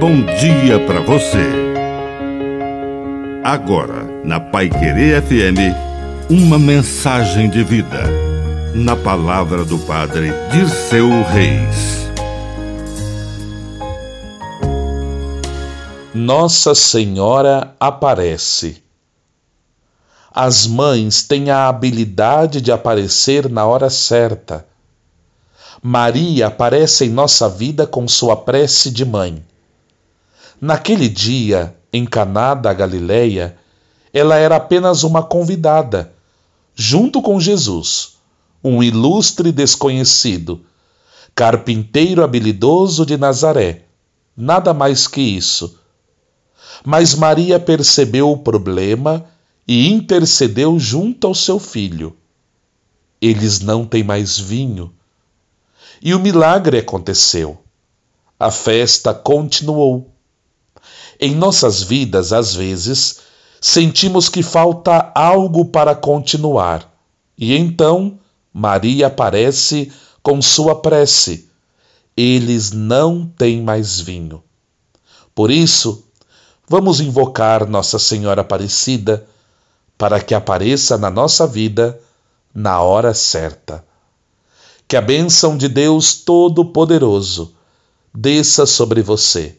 bom dia para você. Agora, na Pai Querer FM, uma mensagem de vida. Na palavra do Padre de seu Reis. Nossa Senhora aparece. As mães têm a habilidade de aparecer na hora certa. Maria aparece em nossa vida com sua prece de mãe. Naquele dia, em Caná da Galileia, ela era apenas uma convidada, junto com Jesus, um ilustre desconhecido, carpinteiro habilidoso de Nazaré, nada mais que isso. Mas Maria percebeu o problema e intercedeu junto ao seu filho. Eles não têm mais vinho. E o milagre aconteceu. A festa continuou. Em nossas vidas, às vezes, sentimos que falta algo para continuar. E então Maria aparece com sua prece. Eles não têm mais vinho. Por isso, vamos invocar Nossa Senhora Aparecida para que apareça na nossa vida na hora certa. Que a bênção de Deus Todo-Poderoso desça sobre você